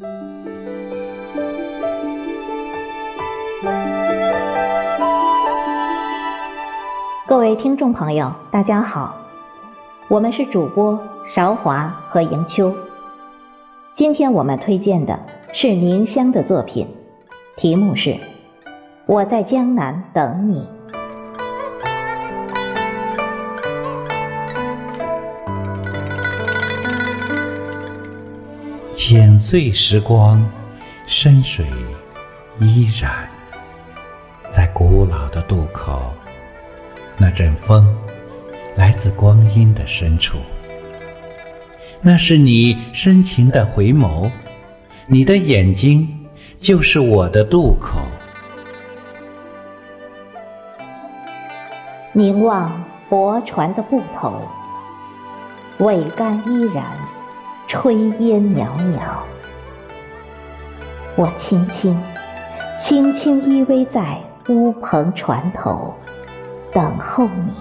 各位听众朋友，大家好，我们是主播韶华和迎秋。今天我们推荐的是宁香的作品，题目是《我在江南等你》。剪碎时光，深水依然在古老的渡口。那阵风来自光阴的深处，那是你深情的回眸，你的眼睛就是我的渡口。凝望泊船的渡头，桅杆依然，炊烟袅袅。我轻轻轻轻依偎在乌篷船头。等候你，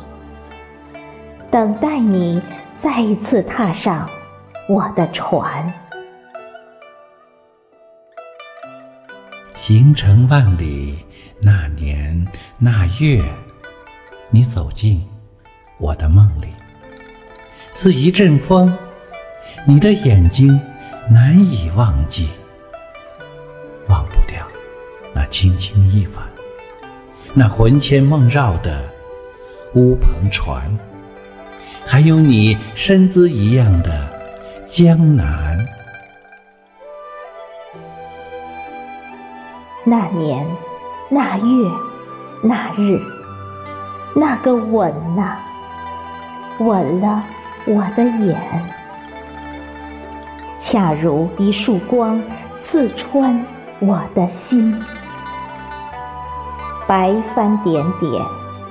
等待你再一次踏上我的船。行程万里，那年那月，你走进我的梦里，似一阵风，你的眼睛难以忘记，忘不掉那轻轻一吻，那魂牵梦绕的。乌篷船，还有你身姿一样的江南。那年，那月，那日，那个吻呐，吻了我的眼，恰如一束光刺穿我的心，白帆点点。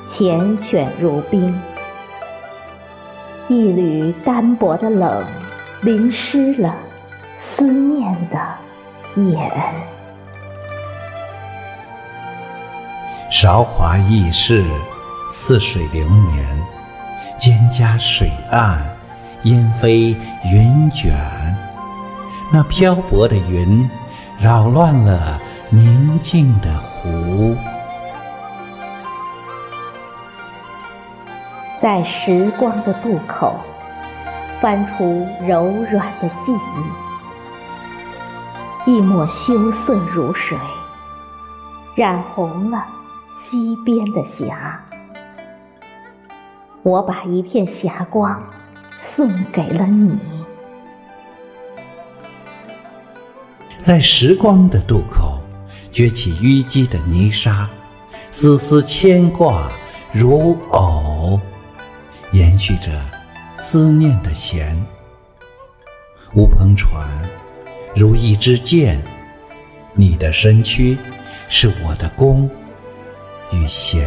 缱绻如冰，一缕单薄的冷，淋湿了思念的眼。韶华易逝，似水流年，蒹葭水岸，烟飞云卷。那漂泊的云，扰乱了宁静的湖。在时光的渡口，翻出柔软的记忆，一抹羞涩如水，染红了西边的霞。我把一片霞光送给了你。在时光的渡口，撅起淤积的泥沙，丝丝牵挂如藕。延续着思念的弦，乌篷船如一支箭，你的身躯是我的弓与弦。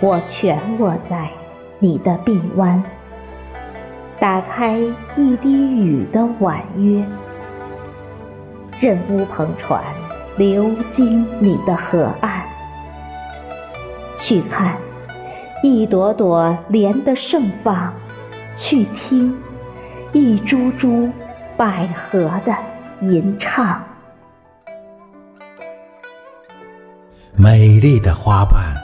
我全卧在你的臂弯，打开一滴雨的婉约，任乌篷船流经你的河岸。去看一朵朵莲的盛放，去听一株株百合的吟唱。美丽的花瓣，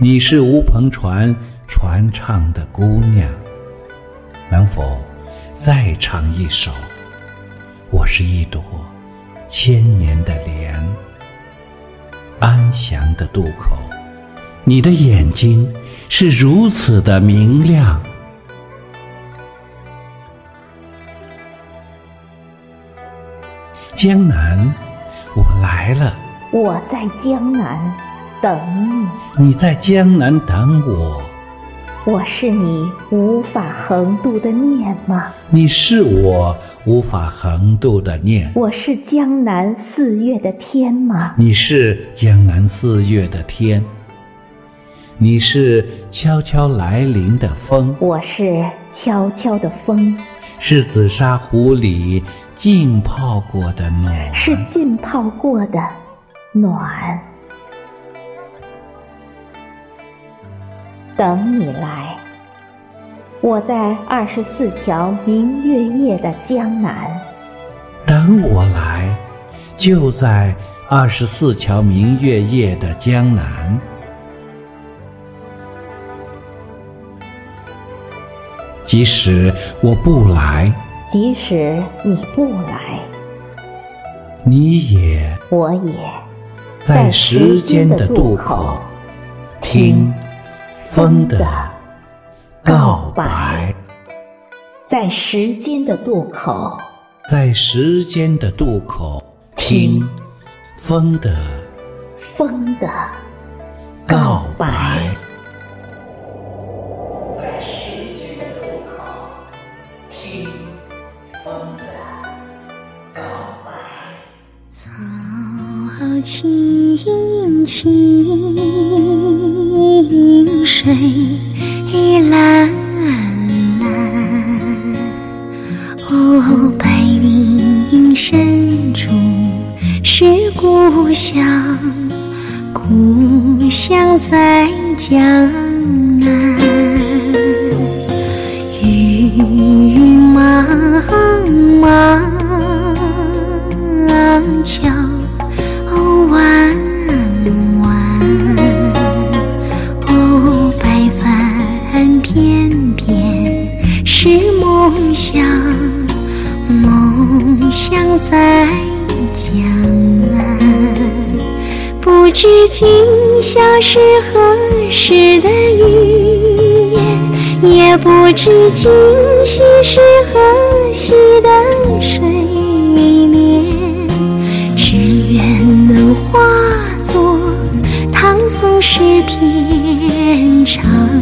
你是乌篷船传唱的姑娘，能否再唱一首？我是一朵千年的莲，安详的渡口。你的眼睛是如此的明亮，江南，我来了。我在江南等你，你在江南等我。我是你无法横渡的念吗？你是我无法横渡的念。我是江南四月的天吗？你是江南四月的天。你是悄悄来临的风，我是悄悄的风，是紫砂壶里浸泡过的暖，是浸泡过的暖。等你来，我在二十四桥明月夜的江南，等我来，就在二十四桥明月夜的江南。即使我不来，即使你不来，你也我也在时间的渡口听风的。告白，在时间的渡口，在时间的渡口，听风的风的告白。青青，水。蓝蓝，哦，白云深处是故乡，故乡在江南。云茫茫，想在江南。不知今宵是何时的语言，也不知今夕是何夕的水面。只愿能化作唐宋诗篇，唱。